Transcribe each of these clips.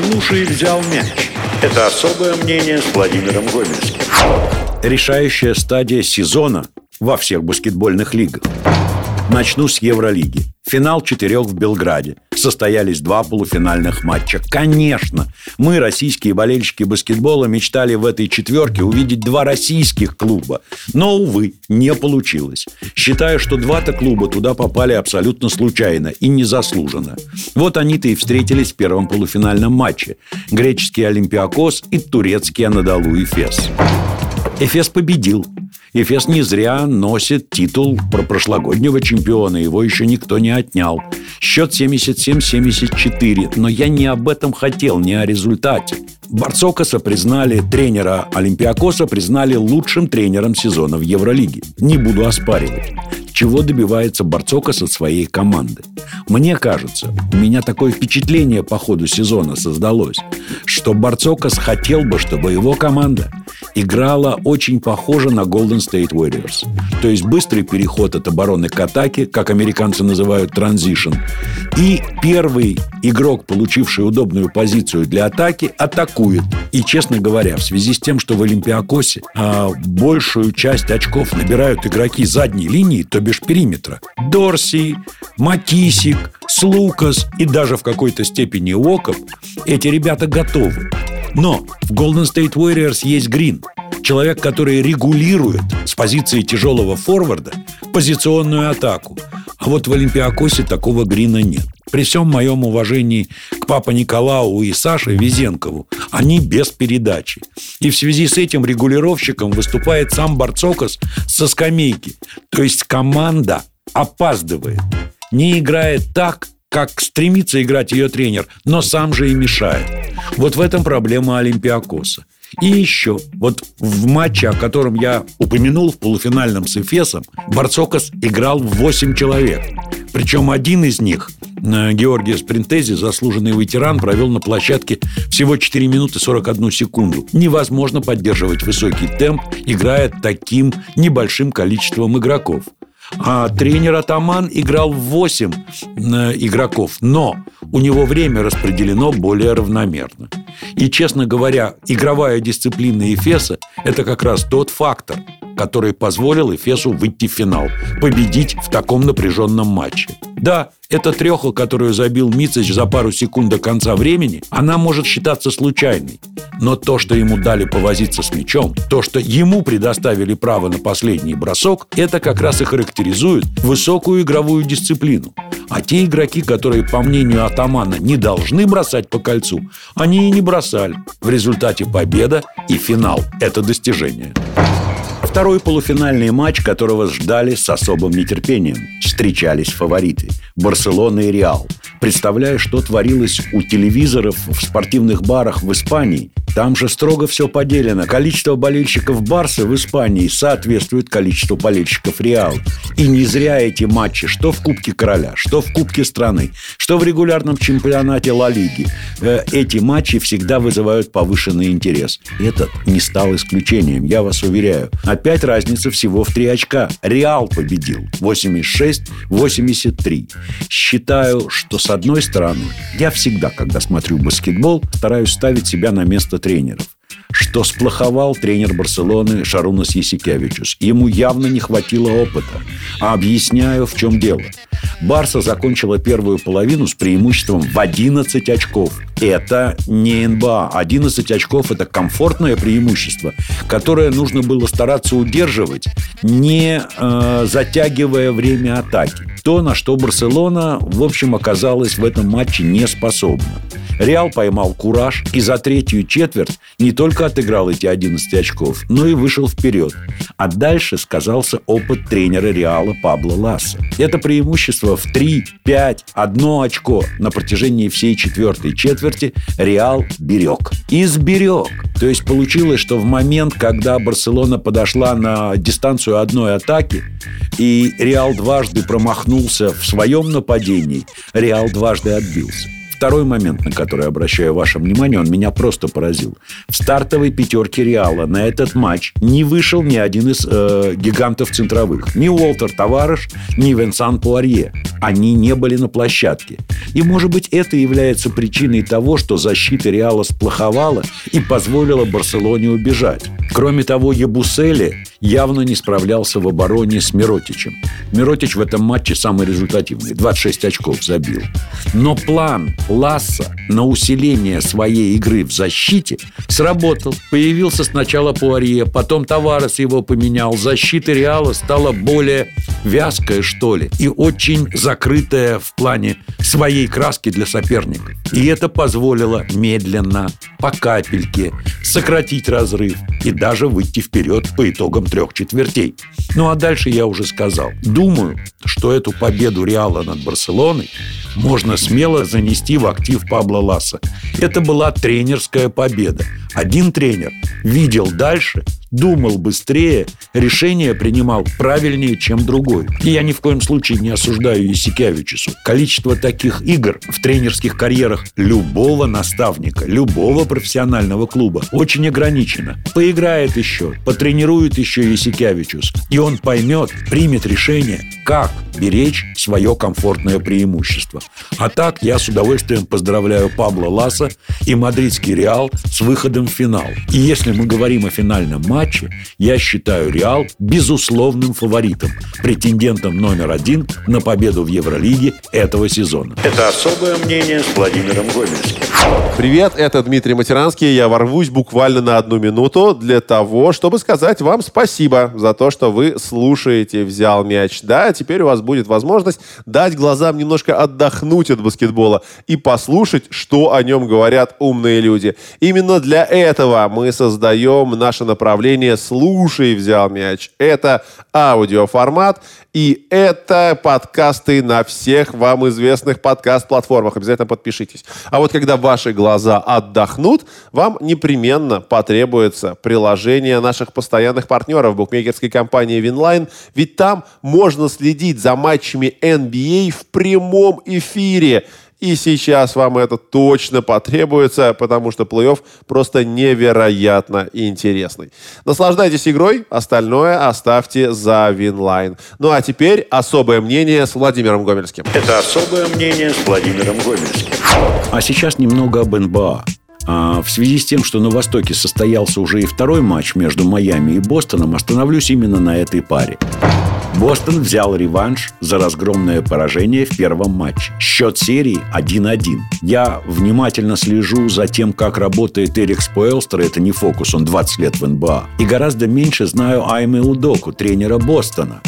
Слушай, взял мяч. Это особое мнение с Владимиром Гомельским. Решающая стадия сезона во всех баскетбольных лигах. Начну с Евролиги. Финал четырех в Белграде. Состоялись два полуфинальных матча. Конечно, мы, российские болельщики баскетбола, мечтали в этой четверке увидеть два российских клуба. Но, увы, не получилось. Считаю, что два-то клуба туда попали абсолютно случайно и незаслуженно. Вот они-то и встретились в первом полуфинальном матче. Греческий Олимпиакос и турецкий Анадолу Эфес. Эфес победил Эфес не зря носит титул про прошлогоднего чемпиона. Его еще никто не отнял. Счет 77-74. Но я не об этом хотел, не о результате. Барцокаса признали, тренера Олимпиакоса признали лучшим тренером сезона в Евролиге. Не буду оспаривать чего добивается Барцокас от своей команды. Мне кажется, у меня такое впечатление по ходу сезона создалось, что Барцокас хотел бы, чтобы его команда играла очень похоже на Golden State Warriors. То есть быстрый переход от обороны к атаке, как американцы называют транзишн. И первый игрок, получивший удобную позицию для атаки, атакует. И, честно говоря, в связи с тем, что в Олимпиакосе а, большую часть очков набирают игроки задней линии, то бишь периметра. Дорси, Матисик, Слукас и даже в какой-то степени Окоп, эти ребята готовы. Но в Golden State Warriors есть Грин, человек, который регулирует с позиции тяжелого форварда позиционную атаку. А вот в Олимпиакосе такого Грина нет. При всем моем уважении к папа Николау и Саше Везенкову, они без передачи. И в связи с этим регулировщиком выступает сам Барцокас со скамейки. То есть команда опаздывает. Не играет так, как стремится играть ее тренер, но сам же и мешает. Вот в этом проблема Олимпиакоса. И еще, вот в матче, о котором я упомянул в полуфинальном с Эфесом, Барцокас играл 8 человек. Причем один из них, э, Георгий Спринтези, заслуженный ветеран, провел на площадке всего 4 минуты 41 секунду. Невозможно поддерживать высокий темп, играя таким небольшим количеством игроков. А тренер Атаман играл 8 э, игроков, но у него время распределено более равномерно. И, честно говоря, игровая дисциплина Эфеса – это как раз тот фактор, который позволил Эфесу выйти в финал, победить в таком напряженном матче. Да, эта треха, которую забил Мицич за пару секунд до конца времени, она может считаться случайной. Но то, что ему дали повозиться с мячом, то, что ему предоставили право на последний бросок, это как раз и характеризует высокую игровую дисциплину. А те игроки, которые, по мнению атамана, не должны бросать по кольцу, они и не бросали. В результате победа и финал – это достижение. Второй полуфинальный матч, которого ждали с особым нетерпением. Встречались фавориты – Барселона и Реал. Представляю, что творилось у телевизоров в спортивных барах в Испании, там же строго все поделено. Количество болельщиков Барса в Испании соответствует количеству болельщиков Реал. И не зря эти матчи, что в Кубке Короля, что в Кубке страны, что в регулярном чемпионате Ла Лиги, э, эти матчи всегда вызывают повышенный интерес. Этот не стал исключением, я вас уверяю. Опять разница всего в три очка. Реал победил. 86-83. Считаю, что с одной стороны, я всегда, когда смотрю баскетбол, стараюсь ставить себя на место тренеров что сплоховал тренер Барселоны Шарунас Ясикявичюс. Ему явно не хватило опыта. А объясняю, в чем дело. Барса закончила первую половину с преимуществом в 11 очков. Это не НБА. 11 очков – это комфортное преимущество, которое нужно было стараться удерживать, не э, затягивая время атаки. То, на что Барселона, в общем, оказалась в этом матче не способна. Реал поймал кураж и за третью четверть не только отыграл эти 11 очков, но и вышел вперед. А дальше сказался опыт тренера Реала Пабло Ласса. Это преимущество в 3, 5, 1 очко на протяжении всей четвертой четверти Реал берег. И. То есть получилось, что в момент, когда Барселона подошла на дистанцию одной атаки, и Реал дважды промахнулся в своем нападении, Реал дважды отбился Второй момент, на который обращаю ваше внимание, он меня просто поразил. В стартовой пятерке Реала на этот матч не вышел ни один из э, гигантов центровых. Ни Уолтер Товарыш, ни Венсан Пуарье. Они не были на площадке. И, может быть, это является причиной того, что защита Реала сплоховала и позволила Барселоне убежать. Кроме того, Ебусели явно не справлялся в обороне с Миротичем. Миротич в этом матче самый результативный. 26 очков забил. Но план Ласса на усиление своей игры в защите сработал. Появился сначала Пуарье, потом Таварес его поменял. Защита Реала стала более вязкая, что ли, и очень закрытая в плане своей краски для соперников. И это позволило медленно, по капельке, сократить разрыв и даже выйти вперед по итогам трех четвертей. Ну а дальше я уже сказал. Думаю, что эту победу Реала над Барселоной можно смело занести в актив Пабло Ласса. Это была тренерская победа. Один тренер видел дальше, думал быстрее, решения принимал правильнее, чем другой. И я ни в коем случае не осуждаю Исикявичусу. Количество таких игр в тренерских карьерах любого наставника, любого профессионального клуба очень ограничено. Поиграет еще, потренирует еще Исикявичус, и он поймет, примет решение, как беречь свое комфортное преимущество. А так я с удовольствием поздравляю Пабло Ласа и мадридский Реал с выходом в финал. И если мы говорим о финальном матче, я считаю Реал безусловным фаворитом, претендентом номер один на победу в Евролиге этого сезона. Это особое мнение с Владимиром Гомельским. Привет, это Дмитрий Матеранский. Я ворвусь буквально на одну минуту для того, чтобы сказать вам спасибо за то, что вы слушаете «Взял мяч». Да, теперь у вас будет возможность дать глазам немножко отдохнуть от баскетбола и послушать, что о нем говорят умные люди. Именно для этого мы создаем наше направление «Слушай, взял мяч». Это аудиоформат, и это подкасты на всех вам известных подкаст-платформах. Обязательно подпишитесь. А вот когда ваши глаза отдохнут, вам непременно потребуется приложение наших постоянных партнеров букмекерской компании Winline, ведь там можно следить за матчами NBA в прямом эфире. И сейчас вам это точно потребуется, потому что плей-офф просто невероятно интересный. Наслаждайтесь игрой, остальное оставьте за Winline. Ну а теперь особое мнение с Владимиром Гомельским. Это особое мнение с Владимиром Гомельским. А сейчас немного об НБА. А, в связи с тем, что на Востоке состоялся уже и второй матч между Майами и Бостоном, остановлюсь именно на этой паре. Бостон взял реванш за разгромное поражение в первом матче. Счет серии 1-1. Я внимательно слежу за тем, как работает Эрик Споэлстер. Это не фокус, он 20 лет в НБА. И гораздо меньше знаю Айме Удоку, тренера Бостона.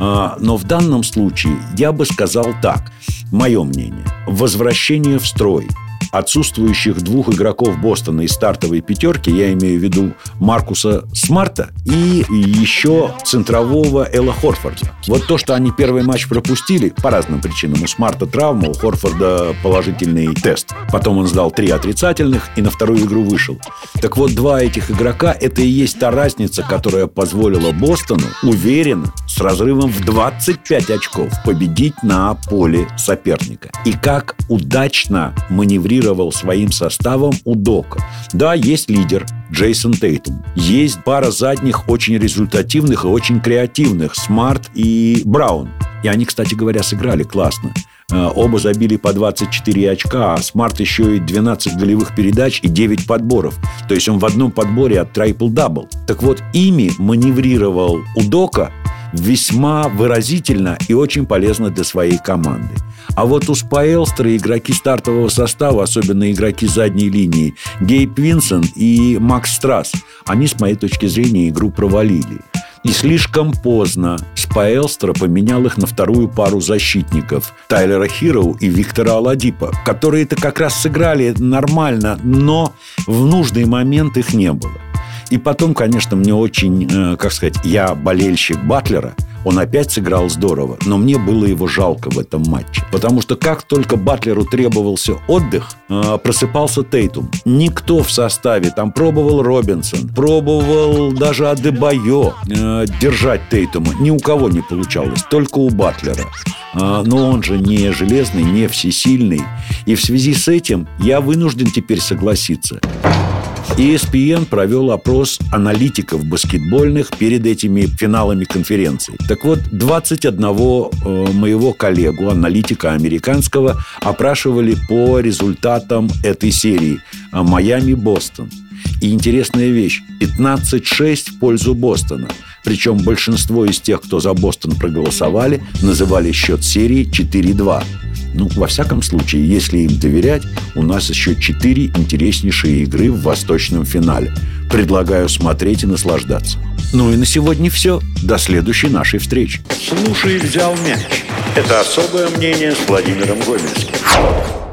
А, но в данном случае я бы сказал так. Мое мнение. Возвращение в строй – отсутствующих двух игроков Бостона из стартовой пятерки, я имею в виду Маркуса Смарта и еще центрового Элла Хорфорда. Вот то, что они первый матч пропустили, по разным причинам. У Смарта травма, у Хорфорда положительный тест. Потом он сдал три отрицательных и на вторую игру вышел. Так вот, два этих игрока – это и есть та разница, которая позволила Бостону уверенно, с разрывом в 25 очков, победить на поле соперника. И как удачно маневрировать лидировал своим составом у Дока. Да, есть лидер Джейсон Тейтум. Есть пара задних очень результативных и очень креативных Смарт и Браун. И они, кстати говоря, сыграли классно. Э, оба забили по 24 очка, а Смарт еще и 12 голевых передач и 9 подборов. То есть он в одном подборе от трипл-дабл. Так вот, ими маневрировал Удока весьма выразительно и очень полезно для своей команды. А вот у Спаэлстера игроки стартового состава, особенно игроки задней линии, Гейб Винсон и Макс Страс, они, с моей точки зрения, игру провалили. И слишком поздно Спаэлстера поменял их на вторую пару защитников Тайлера Хироу и Виктора Аладипа, которые-то как раз сыграли нормально, но в нужный момент их не было. И потом, конечно, мне очень, э, как сказать, я болельщик Батлера – Он опять сыграл здорово, но мне было его жалко в этом матче. Потому что как только Батлеру требовался отдых, а, просыпался Тейтум. Никто в составе, там пробовал Робинсон, пробовал даже Адебайо а, держать Тейтума. Ни у кого не получалось, только у Батлера. А, но он же не железный, не всесильный. И в связи с этим я вынужден теперь согласиться. ESPN провел опрос аналитиков баскетбольных перед этими финалами конференции. Так вот, 21 э, моего коллегу, аналитика американского, опрашивали по результатам этой серии Майами-Бостон. И интересная вещь. 15-6 в пользу Бостона. Причем большинство из тех, кто за Бостон проголосовали, называли счет серии 4-2. Ну, во всяком случае, если им доверять, у нас еще четыре интереснейшие игры в восточном финале. Предлагаю смотреть и наслаждаться. Ну и на сегодня все. До следующей нашей встречи. Слушай, взял мяч. Это особое мнение с Владимиром Гомельским.